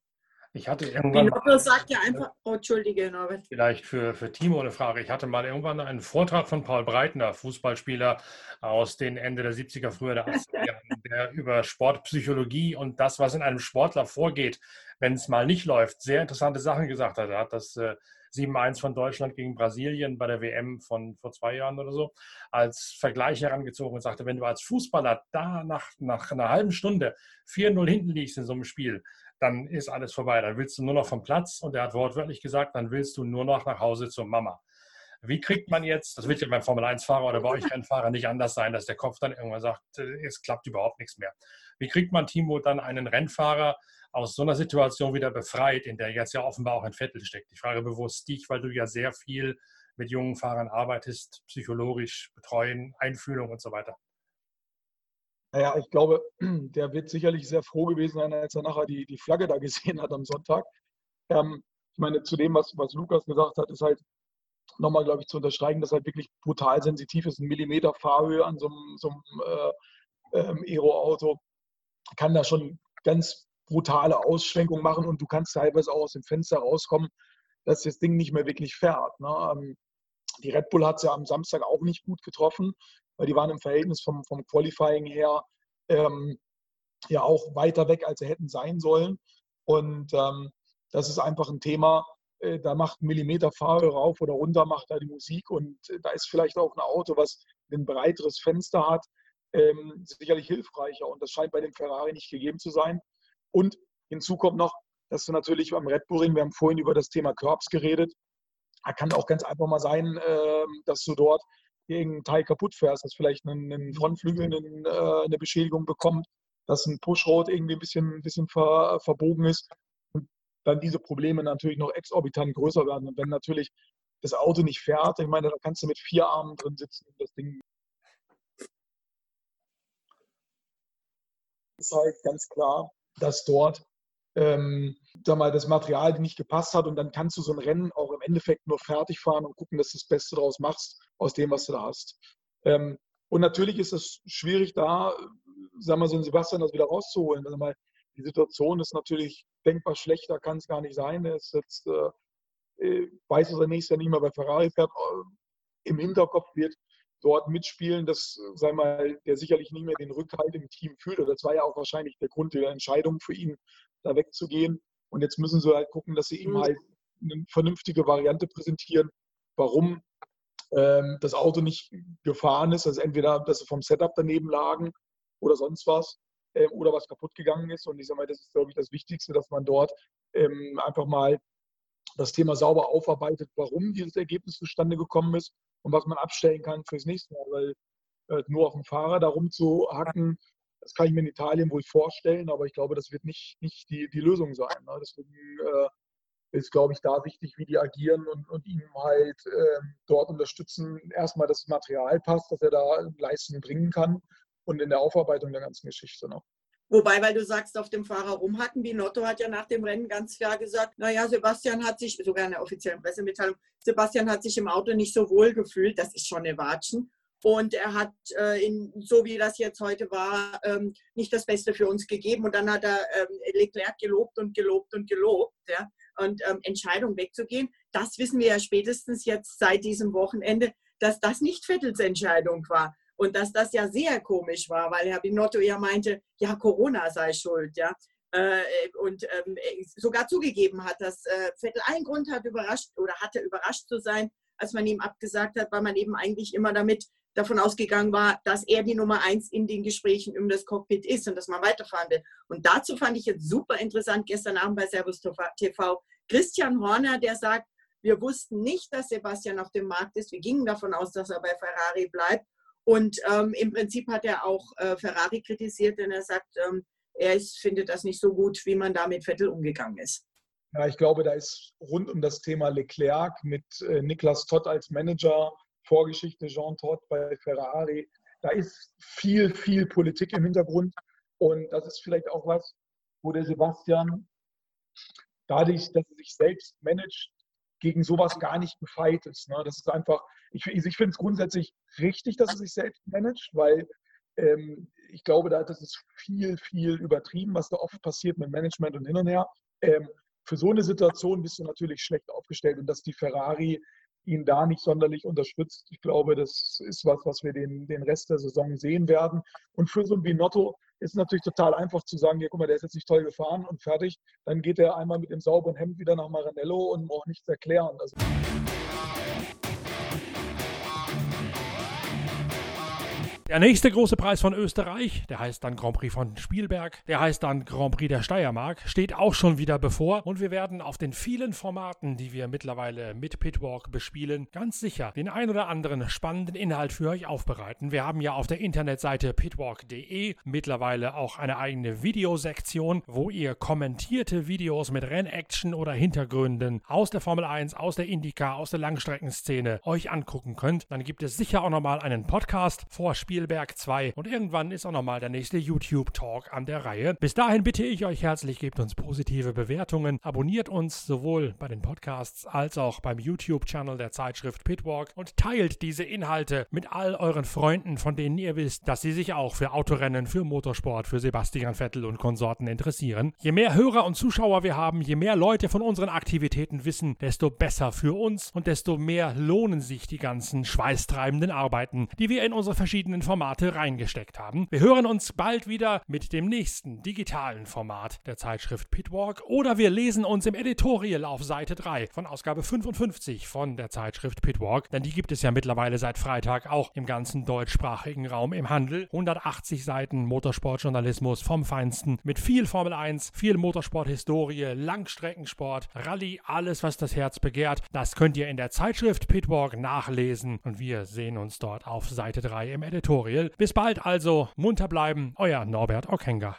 Speaker 1: Ich hatte irgendwann. Norbert sagt ja einfach, oh, Entschuldige, Norbert. Vielleicht für, für Timo eine Frage. Ich hatte mal irgendwann einen Vortrag von Paul Breitner, Fußballspieler aus den Ende der 70er, früher der 80er Jahren, der über Sportpsychologie und das, was in einem Sportler vorgeht, wenn es mal nicht läuft, sehr interessante Sachen gesagt hat. Er hat das äh, 7-1 von Deutschland gegen Brasilien bei der WM von vor zwei Jahren oder so als Vergleich herangezogen und sagte, wenn du als Fußballer da nach, nach einer halben Stunde 4-0 hinten liegst in so einem Spiel, dann ist alles vorbei. Dann willst du nur noch vom Platz und er hat wortwörtlich gesagt, dann willst du nur noch nach Hause zur Mama. Wie kriegt man jetzt, das wird ja beim Formel-1-Fahrer oder bei euch Rennfahrer nicht anders sein, dass der Kopf dann irgendwann sagt, äh, es klappt überhaupt nichts mehr. Wie kriegt man, Timo, dann einen Rennfahrer aus so einer Situation wieder befreit, in der jetzt ja offenbar auch ein Vettel steckt? Ich frage bewusst dich, weil du ja sehr viel mit jungen Fahrern arbeitest, psychologisch betreuen, Einfühlung und so weiter.
Speaker 4: Naja, ich glaube, der wird sicherlich sehr froh gewesen sein, als er nachher die, die Flagge da gesehen hat am Sonntag. Ähm, ich meine, zu dem, was, was Lukas gesagt hat, ist halt nochmal, glaube ich, zu unterstreichen, dass halt wirklich brutal sensitiv ist. Ein Millimeter Fahrhöhe an so einem, so einem äh, ähm, Aero-Auto kann da schon ganz brutale Ausschwenkungen machen und du kannst teilweise auch aus dem Fenster rauskommen, dass das Ding nicht mehr wirklich fährt. Ne? Ähm, die Red Bull hat es ja am Samstag auch nicht gut getroffen weil die waren im Verhältnis vom, vom Qualifying her ähm, ja auch weiter weg, als sie hätten sein sollen. Und ähm, das ist einfach ein Thema, äh, da macht ein Millimeter Fahrer rauf oder runter, macht da die Musik und äh, da ist vielleicht auch ein Auto, was ein breiteres Fenster hat, ähm, sicherlich hilfreicher und das scheint bei dem Ferrari nicht gegeben zu sein. Und hinzu kommt noch, dass du natürlich beim Red Bull Ring, wir haben vorhin über das Thema Curbs geredet, kann auch ganz einfach mal sein, äh, dass du dort irgendein Teil kaputt fährst, dass vielleicht ein, ein Frontflügel einen, äh, eine Beschädigung bekommt, dass ein Pushrod irgendwie ein bisschen, ein bisschen ver, verbogen ist und dann diese Probleme natürlich noch exorbitant größer werden. Und wenn natürlich das Auto nicht fährt, ich meine, da kannst du mit vier Armen drin sitzen und das Ding ist halt ganz klar, dass dort ähm, sag mal, das Material nicht gepasst hat und dann kannst du so ein Rennen auch im Endeffekt nur fertig fahren und gucken, dass du das Beste daraus machst aus dem, was du da hast. Ähm, und natürlich ist es schwierig, da, sagen wir so, Sebastian das wieder rauszuholen. Also mal, die Situation ist natürlich denkbar schlechter, kann es gar nicht sein. Er ist jetzt, äh, äh weiß, dass er nächstes Jahr nicht mehr bei Ferrari fährt. Im Hinterkopf wird dort mitspielen, dass, sei mal, der sicherlich nicht mehr den Rückhalt im Team fühlt. Das war ja auch wahrscheinlich der Grund der Entscheidung für ihn, da wegzugehen. Und jetzt müssen sie halt gucken, dass sie ihm halt eine vernünftige Variante präsentieren, warum ähm, das Auto nicht gefahren ist. Also entweder, dass sie vom Setup daneben lagen oder sonst was ähm, oder was kaputt gegangen ist. Und ich sage mal, das ist, glaube ich, das Wichtigste, dass man dort ähm, einfach mal das Thema sauber aufarbeitet, warum dieses Ergebnis zustande gekommen ist und was man abstellen kann fürs nächste Mal. Weil äh, nur auf dem Fahrer da rumzuhacken, das kann ich mir in Italien wohl vorstellen, aber ich glaube, das wird nicht, nicht die, die Lösung sein. Ne? Deswegen äh, ist, glaube ich, da wichtig, wie die agieren und, und ihm halt äh, dort unterstützen. Erstmal, dass das Material passt, dass er da Leistung bringen kann und in der Aufarbeitung der ganzen Geschichte noch.
Speaker 5: Wobei, weil du sagst, auf dem Fahrer rumhacken, Binotto hat ja nach dem Rennen ganz klar gesagt, naja, Sebastian hat sich, sogar in der offiziellen Pressemitteilung, Sebastian hat sich im Auto nicht so wohl gefühlt, das ist schon eine Watschen. Und er hat, äh, in, so wie das jetzt heute war, ähm, nicht das Beste für uns gegeben. Und dann hat er ähm, Leclerc gelobt und gelobt und gelobt. Ja? Und ähm, Entscheidung wegzugehen, das wissen wir ja spätestens jetzt seit diesem Wochenende, dass das nicht Vettels Entscheidung war. Und dass das ja sehr komisch war, weil Herr Binotto ja meinte, ja, Corona sei schuld. Ja? Äh, und ähm, sogar zugegeben hat, dass äh, Vettel einen Grund hat, überrascht oder hatte überrascht zu sein, als man ihm abgesagt hat, weil man eben eigentlich immer damit davon ausgegangen war, dass er die Nummer eins in den Gesprächen um das Cockpit ist und dass man weiterfahren will. Und dazu fand ich jetzt super interessant gestern Abend bei Servus TV Christian Horner, der sagt, wir wussten nicht, dass Sebastian auf dem Markt ist. Wir gingen davon aus, dass er bei Ferrari bleibt. Und ähm, im Prinzip hat er auch äh, Ferrari kritisiert, denn er sagt, ähm, er ist, findet das nicht so gut, wie man da mit Vettel umgegangen ist.
Speaker 4: Ja, ich glaube, da ist rund um das Thema Leclerc mit äh, Niklas Todd als Manager Vorgeschichte Jean Todt bei Ferrari. Da ist viel, viel Politik im Hintergrund. Und das ist vielleicht auch was, wo der Sebastian dadurch, dass er sich selbst managt, gegen sowas gar nicht gefeit ist. Ne? Das ist einfach, ich, ich finde es grundsätzlich richtig, dass er sich selbst managt, weil ähm, ich glaube, da das ist viel, viel übertrieben, was da oft passiert mit Management und hin und her. Ähm, für so eine Situation bist du natürlich schlecht aufgestellt und dass die Ferrari ihn da nicht sonderlich unterstützt. Ich glaube, das ist was, was wir den, den Rest der Saison sehen werden. Und für so ein Binotto ist es natürlich total einfach zu sagen, ja, guck mal, der ist jetzt nicht toll gefahren und fertig. Dann geht er einmal mit dem sauberen Hemd wieder nach Maranello und braucht nichts erklären. Also
Speaker 1: Der nächste große Preis von Österreich, der heißt dann Grand Prix von Spielberg, der heißt dann Grand Prix der Steiermark, steht auch schon wieder bevor und wir werden auf den vielen Formaten, die wir mittlerweile mit Pitwalk bespielen, ganz sicher den ein oder anderen spannenden Inhalt für euch aufbereiten. Wir haben ja auf der Internetseite pitwalk.de mittlerweile auch eine eigene Videosektion, wo ihr kommentierte Videos mit Rennaction oder Hintergründen aus der Formel 1, aus der Indica, aus der Langstreckenszene euch angucken könnt. Dann gibt es sicher auch nochmal einen Podcast vor Spielberg 2 und irgendwann ist auch nochmal der nächste YouTube-Talk an der Reihe. Bis dahin bitte ich euch herzlich, gebt uns positive Bewertungen, abonniert uns sowohl bei den Podcasts als auch beim YouTube-Channel der Zeitschrift Pitwalk und teilt diese Inhalte mit all euren Freunden, von denen ihr wisst, dass sie sich auch für Autorennen, für Motorsport, für Sebastian Vettel und Konsorten interessieren. Je mehr Hörer und Zuschauer wir haben, je mehr Leute von unseren Aktivitäten wissen, desto besser für uns und desto mehr lohnen sich die ganzen schweißtreibenden Arbeiten, die wir in unsere verschiedenen Formate reingesteckt haben. Wir hören uns bald wieder mit dem nächsten digitalen Format der Zeitschrift Pitwalk oder wir lesen uns im Editorial auf Seite 3 von Ausgabe 55 von der Zeitschrift Pitwalk, denn die gibt es ja mittlerweile seit Freitag auch im ganzen deutschsprachigen Raum im Handel. 180 Seiten Motorsportjournalismus vom Feinsten mit viel Formel 1, viel Motorsporthistorie, Langstreckensport, Rallye, alles was das Herz begehrt. Das könnt ihr in der Zeitschrift Pitwalk nachlesen und wir sehen uns dort auf Seite 3 im Editorial. Bis bald also, munter bleiben, euer Norbert Ockenger.